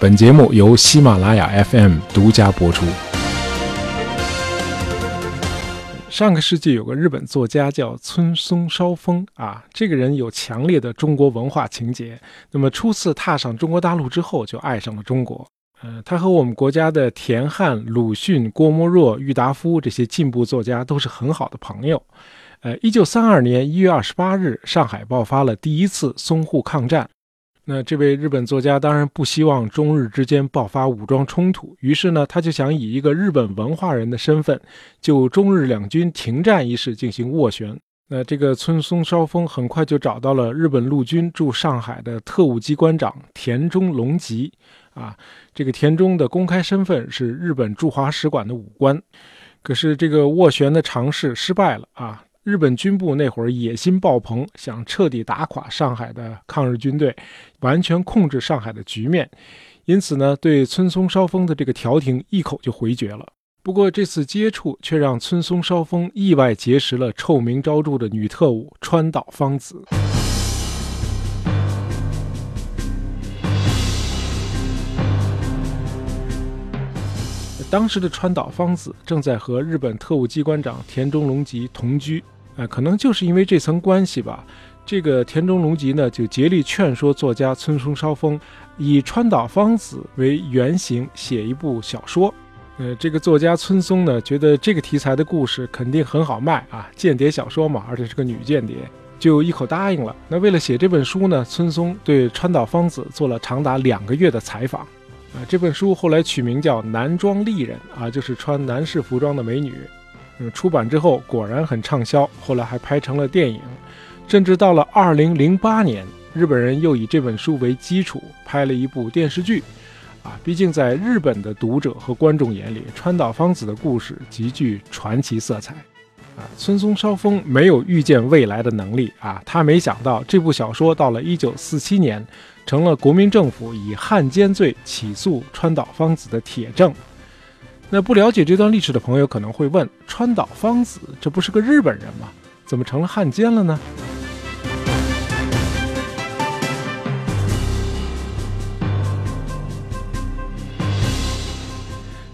本节目由喜马拉雅 FM 独家播出。上个世纪有个日本作家叫村松梢风啊，这个人有强烈的中国文化情节。那么初次踏上中国大陆之后，就爱上了中国。呃，他和我们国家的田汉、鲁迅、郭沫若、郁达夫这些进步作家都是很好的朋友。呃，一九三二年一月二十八日，上海爆发了第一次淞沪抗战。那这位日本作家当然不希望中日之间爆发武装冲突，于是呢，他就想以一个日本文化人的身份，就中日两军停战一事进行斡旋。那这个村松梢风很快就找到了日本陆军驻上海的特务机关长田中隆吉。啊，这个田中的公开身份是日本驻华使馆的武官，可是这个斡旋的尝试失败了啊。日本军部那会儿野心爆棚，想彻底打垮上海的抗日军队，完全控制上海的局面，因此呢，对村松梢风的这个调停一口就回绝了。不过这次接触却让村松梢风意外结识了臭名昭著的女特务川岛芳子。当时的川岛芳子正在和日本特务机关长田中隆吉同居。哎，可能就是因为这层关系吧，这个田中隆吉呢就竭力劝说作家村松梢风，以川岛芳子为原型写一部小说。呃，这个作家村松呢觉得这个题材的故事肯定很好卖啊，间谍小说嘛，而且是个女间谍，就一口答应了。那为了写这本书呢，村松对川岛芳子做了长达两个月的采访。啊，这本书后来取名叫《男装丽人》，啊，就是穿男士服装的美女。出版之后果然很畅销，后来还拍成了电影，甚至到了二零零八年，日本人又以这本书为基础拍了一部电视剧。啊，毕竟在日本的读者和观众眼里，川岛芳子的故事极具传奇色彩。啊，村松梢风没有预见未来的能力啊，他没想到这部小说到了一九四七年，成了国民政府以汉奸罪起诉川岛芳子的铁证。那不了解这段历史的朋友可能会问：川岛芳子这不是个日本人吗？怎么成了汉奸了呢？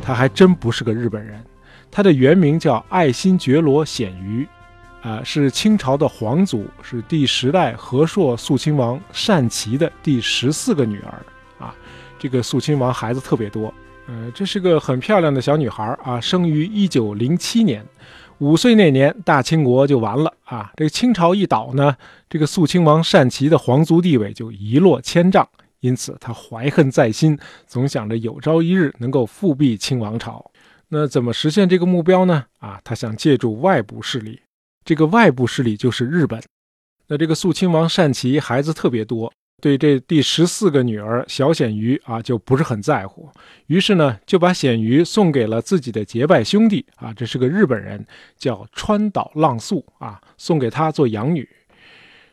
他还真不是个日本人，他的原名叫爱新觉罗显瑜，啊，是清朝的皇族，是第十代和硕肃亲王善祺的第十四个女儿啊。这个肃亲王孩子特别多。呃，这是个很漂亮的小女孩啊，生于一九零七年，五岁那年大清国就完了啊。这个清朝一倒呢，这个肃亲王善祺的皇族地位就一落千丈，因此他怀恨在心，总想着有朝一日能够复辟清王朝。那怎么实现这个目标呢？啊，他想借助外部势力，这个外部势力就是日本。那这个肃亲王善祺孩子特别多。对这第十四个女儿小显瑜啊，就不是很在乎，于是呢，就把显瑜送给了自己的结拜兄弟啊，这是个日本人，叫川岛浪速啊，送给他做养女。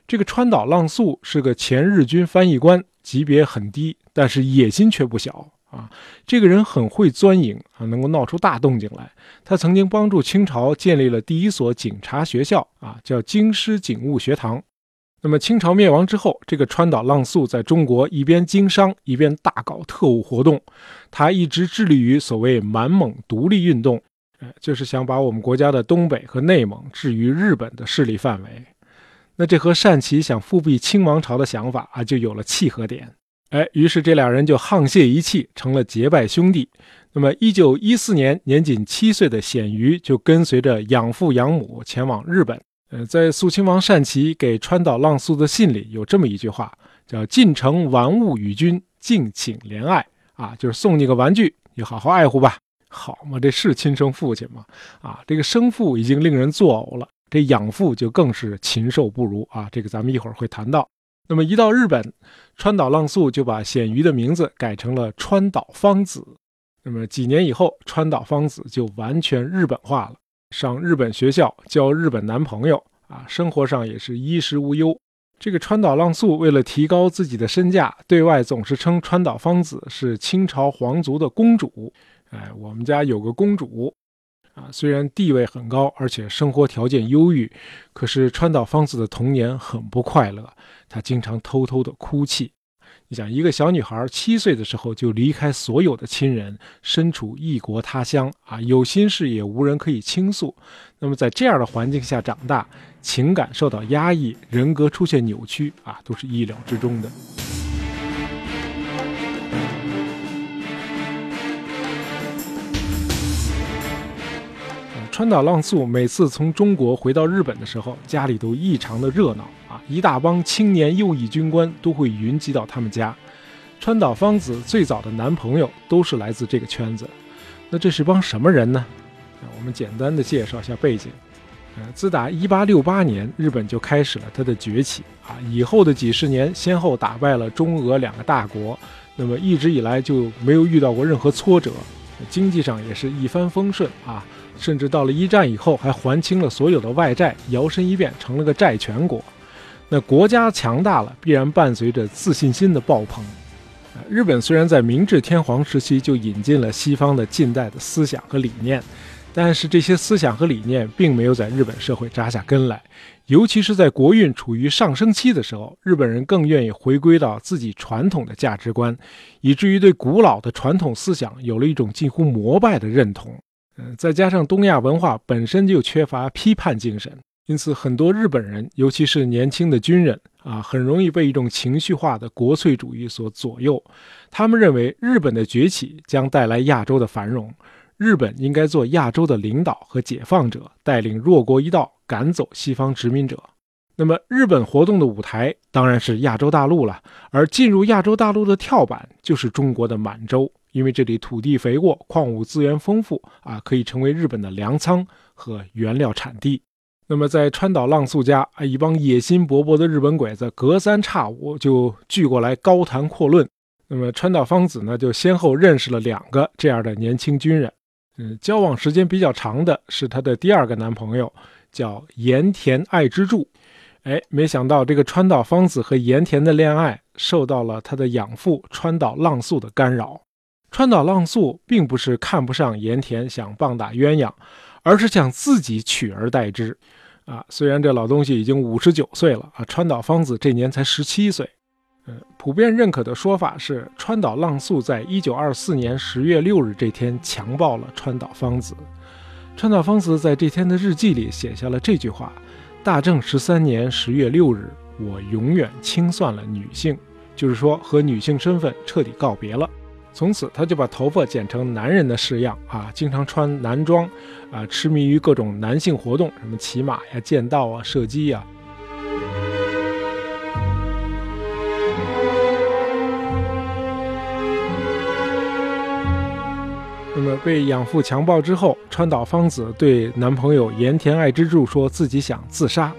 这个川岛浪速是个前日军翻译官，级别很低，但是野心却不小啊。这个人很会钻营啊，能够闹出大动静来。他曾经帮助清朝建立了第一所警察学校啊，叫京师警务学堂。那么清朝灭亡之后，这个川岛浪速在中国一边经商，一边大搞特务活动。他一直致力于所谓满蒙独立运动，呃，就是想把我们国家的东北和内蒙置于日本的势力范围。那这和单祺想复辟清王朝的想法啊，就有了契合点。哎，于是这俩人就沆瀣一气，成了结拜兄弟。那么，一九一四年，年仅七岁的显瑜就跟随着养父养母前往日本。呃，在肃亲王善祺给川岛浪速的信里有这么一句话，叫“进城玩物与君，敬请怜爱”，啊，就是送你个玩具，你好好爱护吧。好嘛，这是亲生父亲吗？啊，这个生父已经令人作呕了，这养父就更是禽兽不如啊。这个咱们一会儿会谈到。那么一到日本，川岛浪速就把显鱼的名字改成了川岛芳子。那么几年以后，川岛芳子就完全日本化了。上日本学校，交日本男朋友啊，生活上也是衣食无忧。这个川岛浪速为了提高自己的身价，对外总是称川岛芳子是清朝皇族的公主。哎，我们家有个公主啊，虽然地位很高，而且生活条件优裕，可是川岛芳子的童年很不快乐，她经常偷偷的哭泣。你想，一个小女孩七岁的时候就离开所有的亲人，身处异国他乡啊，有心事也无人可以倾诉。那么在这样的环境下长大，情感受到压抑，人格出现扭曲啊，都是意料之中的。川岛浪速每次从中国回到日本的时候，家里都异常的热闹啊！一大帮青年右翼军官都会云集到他们家。川岛芳子最早的男朋友都是来自这个圈子。那这是帮什么人呢？我们简单的介绍一下背景。呃，自打1868年，日本就开始了它的崛起啊，以后的几十年先后打败了中俄两个大国，那么一直以来就没有遇到过任何挫折，经济上也是一帆风顺啊。甚至到了一战以后，还还清了所有的外债，摇身一变成了个债权国。那国家强大了，必然伴随着自信心的爆棚。日本虽然在明治天皇时期就引进了西方的近代的思想和理念，但是这些思想和理念并没有在日本社会扎下根来。尤其是在国运处于上升期的时候，日本人更愿意回归到自己传统的价值观，以至于对古老的传统思想有了一种近乎膜拜的认同。嗯，再加上东亚文化本身就缺乏批判精神，因此很多日本人，尤其是年轻的军人啊，很容易被一种情绪化的国粹主义所左右。他们认为日本的崛起将带来亚洲的繁荣，日本应该做亚洲的领导和解放者，带领弱国一道赶走西方殖民者。那么，日本活动的舞台当然是亚洲大陆了，而进入亚洲大陆的跳板就是中国的满洲。因为这里土地肥沃，矿物资源丰富啊，可以成为日本的粮仓和原料产地。那么，在川岛浪速家啊，一帮野心勃勃的日本鬼子隔三差五就聚过来高谈阔论。那么，川岛芳子呢，就先后认识了两个这样的年轻军人。嗯，交往时间比较长的是她的第二个男朋友，叫盐田爱之助。哎，没想到这个川岛芳子和盐田的恋爱受到了他的养父川岛浪速的干扰。川岛浪速并不是看不上盐田，想棒打鸳鸯，而是想自己取而代之。啊，虽然这老东西已经五十九岁了啊，川岛芳子这年才十七岁。嗯，普遍认可的说法是，川岛浪速在一九二四年十月六日这天强暴了川岛芳子。川岛芳子在这天的日记里写下了这句话：“大正十三年十月六日，我永远清算了女性，就是说和女性身份彻底告别了。”从此，他就把头发剪成男人的式样啊，经常穿男装，啊，痴迷于各种男性活动，什么骑马呀、剑道啊、射击呀。那么被养父强暴之后，川岛芳子对男朋友盐田爱之助说自己想自杀。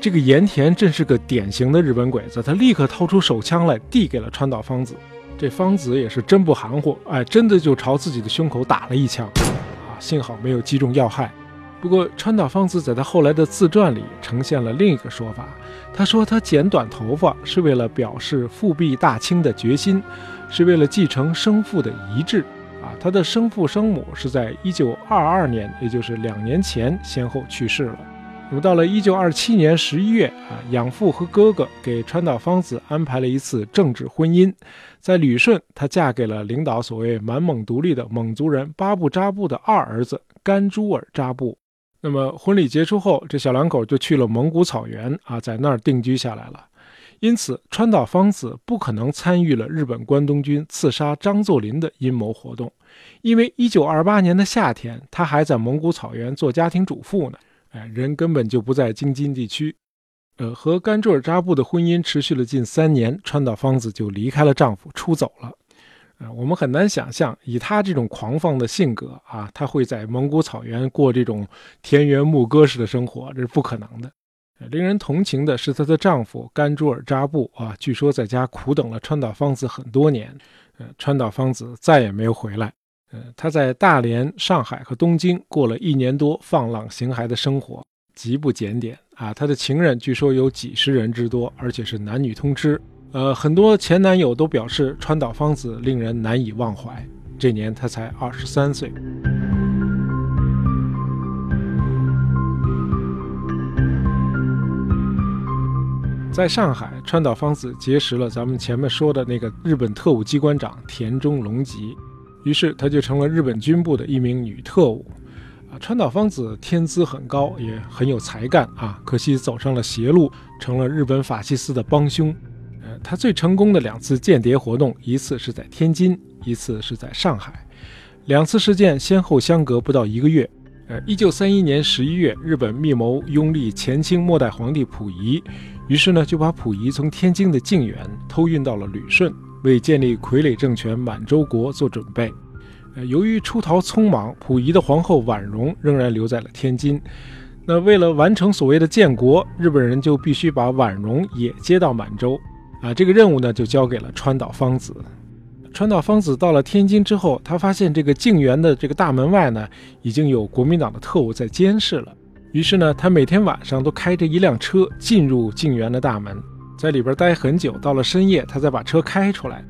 这个盐田真是个典型的日本鬼子，他立刻掏出手枪来，递给了川岛芳子。这芳子也是真不含糊，哎，真的就朝自己的胸口打了一枪，啊，幸好没有击中要害。不过川岛芳子在他后来的自传里呈现了另一个说法，他说他剪短头发是为了表示复辟大清的决心，是为了继承生父的遗志。啊，他的生父生母是在一九二二年，也就是两年前先后去世了。那么到了一九二七年十一月啊，养父和哥哥给川岛芳子安排了一次政治婚姻，在旅顺，她嫁给了领导所谓满蒙独立的蒙族人巴布扎布的二儿子甘珠尔扎布。那么婚礼结束后，这小两口就去了蒙古草原啊，在那儿定居下来了。因此，川岛芳子不可能参与了日本关东军刺杀张作霖的阴谋活动，因为一九二八年的夏天，她还在蒙古草原做家庭主妇呢。哎，人根本就不在京津地区。呃，和甘珠尔扎布的婚姻持续了近三年，川岛芳子就离开了丈夫，出走了。呃，我们很难想象，以她这种狂放的性格啊，她会在蒙古草原过这种田园牧歌式的生活，这是不可能的。令人同情的是，她的丈夫甘珠尔扎布啊，据说在家苦等了川岛芳子很多年。呃，川岛芳子再也没有回来。呃，他在大连、上海和东京过了一年多放浪形骸的生活，极不检点啊！他的情人据说有几十人之多，而且是男女通吃。呃，很多前男友都表示川岛芳子令人难以忘怀。这年他才二十三岁。在上海，川岛芳子结识了咱们前面说的那个日本特务机关长田中隆吉，于是她就成了日本军部的一名女特务。啊，川岛芳子天资很高，也很有才干啊，可惜走上了邪路，成了日本法西斯的帮凶。呃，她最成功的两次间谍活动，一次是在天津，一次是在上海，两次事件先后相隔不到一个月。呃，一九三一年十一月，日本密谋拥立前清末代皇帝溥仪，于是呢就把溥仪从天津的靖远偷运到了旅顺，为建立傀儡政权满洲国做准备。呃，由于出逃匆忙，溥仪的皇后婉容仍然留在了天津。那为了完成所谓的建国，日本人就必须把婉容也接到满洲。啊，这个任务呢就交给了川岛芳子。川岛芳子到了天津之后，他发现这个静园的这个大门外呢，已经有国民党的特务在监视了。于是呢，他每天晚上都开着一辆车进入静园的大门，在里边待很久。到了深夜，他再把车开出来。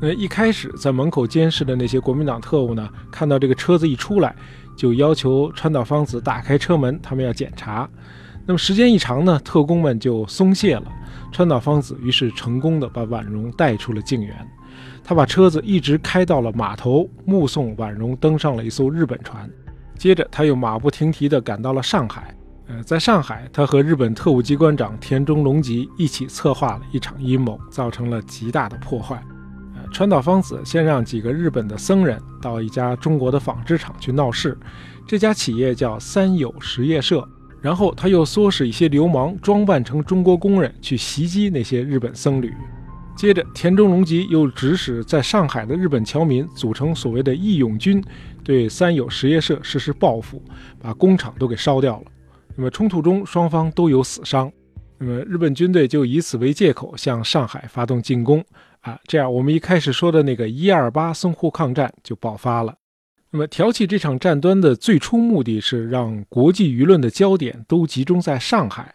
那一开始在门口监视的那些国民党特务呢，看到这个车子一出来，就要求川岛芳子打开车门，他们要检查。那么时间一长呢，特工们就松懈了。川岛芳子于是成功的把婉容带出了静园。他把车子一直开到了码头，目送婉容登上了一艘日本船。接着，他又马不停蹄地赶到了上海。呃，在上海，他和日本特务机关长田中隆吉一起策划了一场阴谋，造成了极大的破坏。呃，川岛芳子先让几个日本的僧人到一家中国的纺织厂去闹事，这家企业叫三友实业社。然后，他又唆使一些流氓装扮成中国工人去袭击那些日本僧侣。接着，田中隆吉又指使在上海的日本侨民组成所谓的义勇军，对三友实业社实施报复，把工厂都给烧掉了。那么冲突中双方都有死伤，那么日本军队就以此为借口向上海发动进攻。啊，这样我们一开始说的那个一二八淞沪抗战就爆发了。那么挑起这场战端的最初目的是让国际舆论的焦点都集中在上海。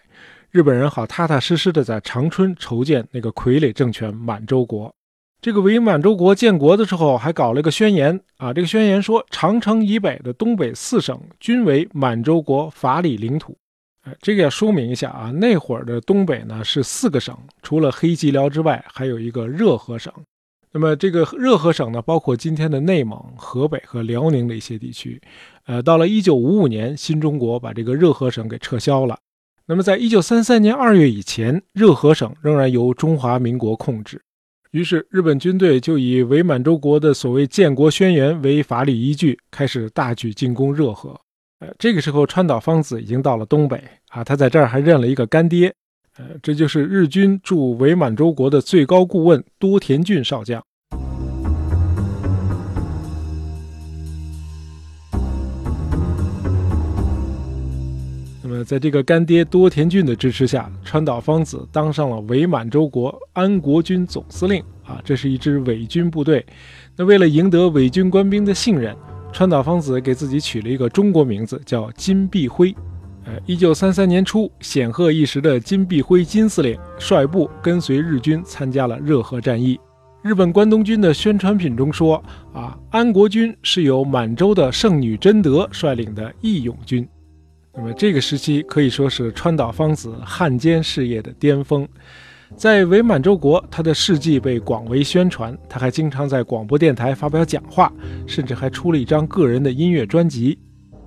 日本人好踏踏实实的在长春筹建那个傀儡政权满洲国。这个伪满洲国建国的时候还搞了个宣言啊，这个宣言说长城以北的东北四省均为满洲国法理领土。哎，这个要说明一下啊，那会儿的东北呢是四个省，除了黑吉辽之外，还有一个热河省。那么这个热河省呢，包括今天的内蒙、河北和辽宁的一些地区。呃，到了一九五五年，新中国把这个热河省给撤销了。那么，在一九三三年二月以前，热河省仍然由中华民国控制。于是，日本军队就以伪满洲国的所谓建国宣言为法理依据，开始大举进攻热河。呃，这个时候，川岛芳子已经到了东北啊，他在这儿还认了一个干爹，呃，这就是日军驻伪满洲国的最高顾问多田骏少将。在这个干爹多田骏的支持下，川岛芳子当上了伪满洲国安国军总司令啊，这是一支伪军部队。那为了赢得伪军官兵的信任，川岛芳子给自己取了一个中国名字，叫金碧辉。呃，一九三三年初，显赫一时的金碧辉金司令率部跟随日军参加了热河战役。日本关东军的宣传品中说啊，安国军是由满洲的圣女贞德率领的义勇军。那么这个时期可以说是川岛芳子汉奸事业的巅峰，在伪满洲国，他的事迹被广为宣传，他还经常在广播电台发表讲话，甚至还出了一张个人的音乐专辑。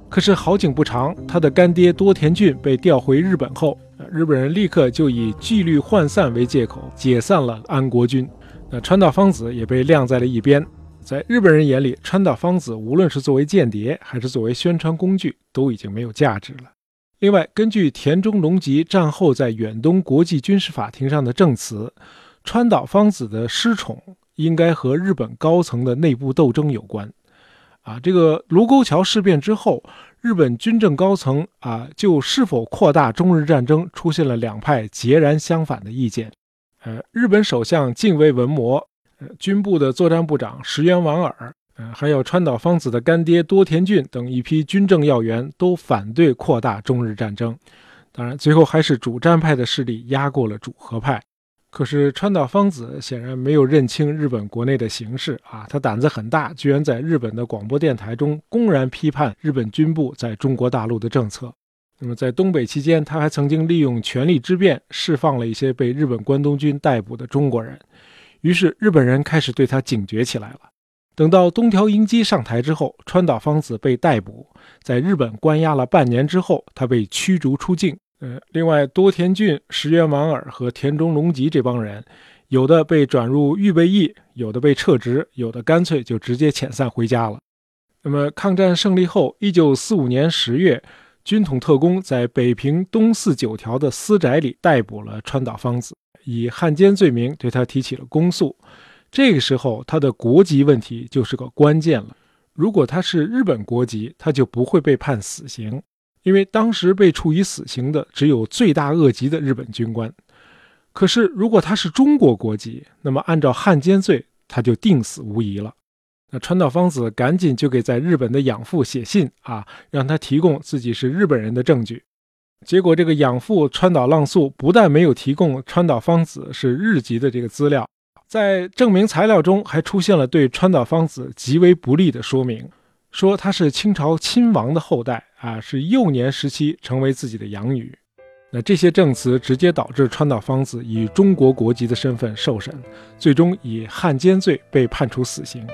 可是好景不长，他的干爹多田骏被调回日本后，日本人立刻就以纪律涣散为借口解散了安国军，那川岛芳子也被晾在了一边。在日本人眼里，川岛芳子无论是作为间谍还是作为宣传工具，都已经没有价值了。另外，根据田中隆吉战后在远东国际军事法庭上的证词，川岛芳子的失宠应该和日本高层的内部斗争有关。啊，这个卢沟桥事变之后，日本军政高层啊就是否扩大中日战争出现了两派截然相反的意见。呃，日本首相近卫文磨。军部的作战部长石原莞尔，呃，还有川岛芳子的干爹多田骏等一批军政要员都反对扩大中日战争。当然，最后还是主战派的势力压过了主和派。可是川岛芳子显然没有认清日本国内的形势啊，他胆子很大，居然在日本的广播电台中公然批判日本军部在中国大陆的政策。那么在东北期间，他还曾经利用权力之便释放了一些被日本关东军逮捕的中国人，于是日本人开始对他警觉起来了。等到东条英机上台之后，川岛芳子被逮捕，在日本关押了半年之后，他被驱逐出境。呃，另外多田骏、石原莞尔和田中隆吉这帮人，有的被转入预备役，有的被撤职，有的干脆就直接遣散回家了。那么抗战胜利后，一九四五年十月。军统特工在北平东四九条的私宅里逮捕了川岛芳子，以汉奸罪名对他提起了公诉。这个时候，他的国籍问题就是个关键了。如果他是日本国籍，他就不会被判死刑，因为当时被处以死刑的只有罪大恶极的日本军官。可是，如果他是中国国籍，那么按照汉奸罪，他就定死无疑了。那川岛芳子赶紧就给在日本的养父写信啊，让他提供自己是日本人的证据。结果这个养父川岛浪速不但没有提供川岛芳子是日籍的这个资料，在证明材料中还出现了对川岛芳子极为不利的说明，说他是清朝亲王的后代啊，是幼年时期成为自己的养女。那这些证词直接导致川岛芳子以中国国籍的身份受审，最终以汉奸罪被判处死刑。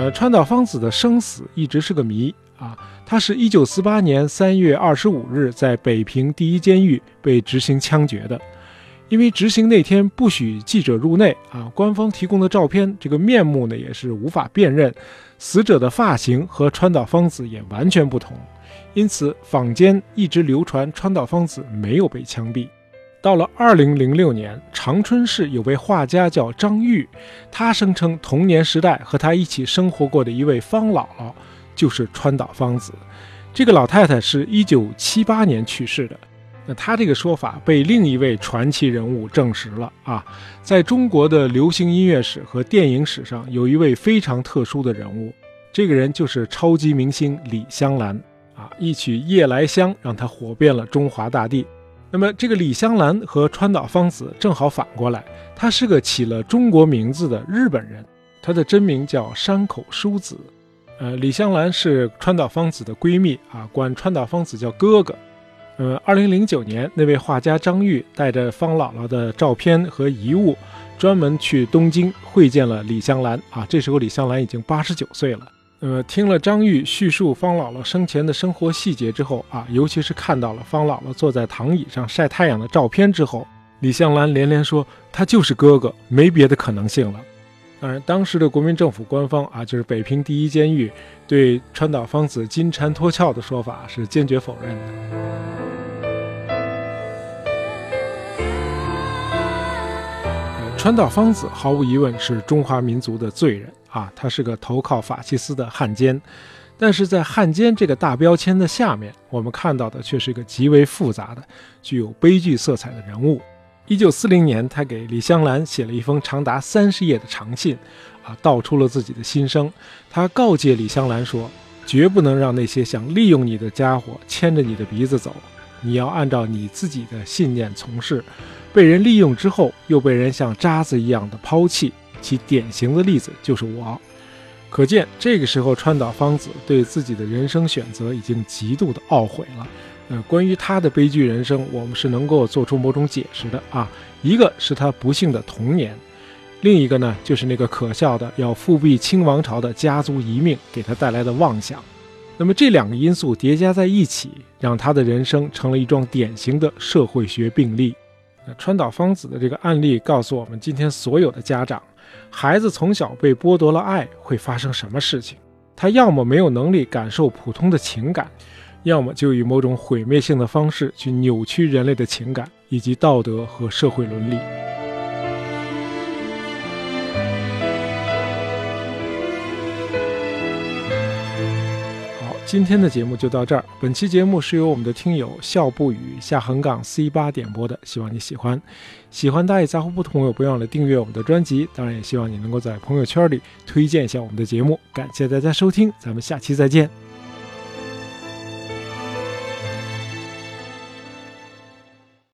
呃，川岛芳子的生死一直是个谜啊。她是一九四八年三月二十五日在北平第一监狱被执行枪决的。因为执行那天不许记者入内啊，官方提供的照片，这个面目呢也是无法辨认，死者的发型和川岛芳子也完全不同，因此坊间一直流传川岛芳子没有被枪毙。到了二零零六年，长春市有位画家叫张玉，他声称童年时代和他一起生活过的一位方姥姥就是川岛芳子。这个老太太是一九七八年去世的。那他这个说法被另一位传奇人物证实了啊！在中国的流行音乐史和电影史上，有一位非常特殊的人物，这个人就是超级明星李香兰啊！一曲《夜来香》让她火遍了中华大地。那么，这个李香兰和川岛芳子正好反过来，她是个起了中国名字的日本人，她的真名叫山口淑子。呃，李香兰是川岛芳子的闺蜜啊，管川岛芳子叫哥哥。呃，二零零九年，那位画家张玉带着方姥姥的照片和遗物，专门去东京会见了李香兰啊。这时候，李香兰已经八十九岁了。呃，听了张玉叙述方姥姥生前的生活细节之后啊，尤其是看到了方姥姥坐在躺椅上晒太阳的照片之后，李香兰连连说他就是哥哥，没别的可能性了。当然，当时的国民政府官方啊，就是北平第一监狱，对川岛芳子金蝉脱壳的说法是坚决否认的。川岛芳子毫无疑问是中华民族的罪人啊，他是个投靠法西斯的汉奸，但是在汉奸这个大标签的下面，我们看到的却是一个极为复杂的、具有悲剧色彩的人物。一九四零年，他给李香兰写了一封长达三十页的长信，啊，道出了自己的心声。他告诫李香兰说，绝不能让那些想利用你的家伙牵着你的鼻子走，你要按照你自己的信念从事。被人利用之后，又被人像渣子一样的抛弃，其典型的例子就是我。可见，这个时候川岛芳子对自己的人生选择已经极度的懊悔了。呃，关于他的悲剧人生，我们是能够做出某种解释的啊。一个是他不幸的童年，另一个呢，就是那个可笑的要复辟清王朝的家族遗命给他带来的妄想。那么这两个因素叠加在一起，让他的人生成了一桩典型的社会学病例。川岛芳子的这个案例告诉我们，今天所有的家长，孩子从小被剥夺了爱，会发生什么事情？他要么没有能力感受普通的情感，要么就以某种毁灭性的方式去扭曲人类的情感以及道德和社会伦理。今天的节目就到这儿。本期节目是由我们的听友笑不语下横岗 C 八点播的，希望你喜欢。喜欢大野杂货铺的朋友，不要忘了订阅我们的专辑。当然，也希望你能够在朋友圈里推荐一下我们的节目。感谢大家收听，咱们下期再见。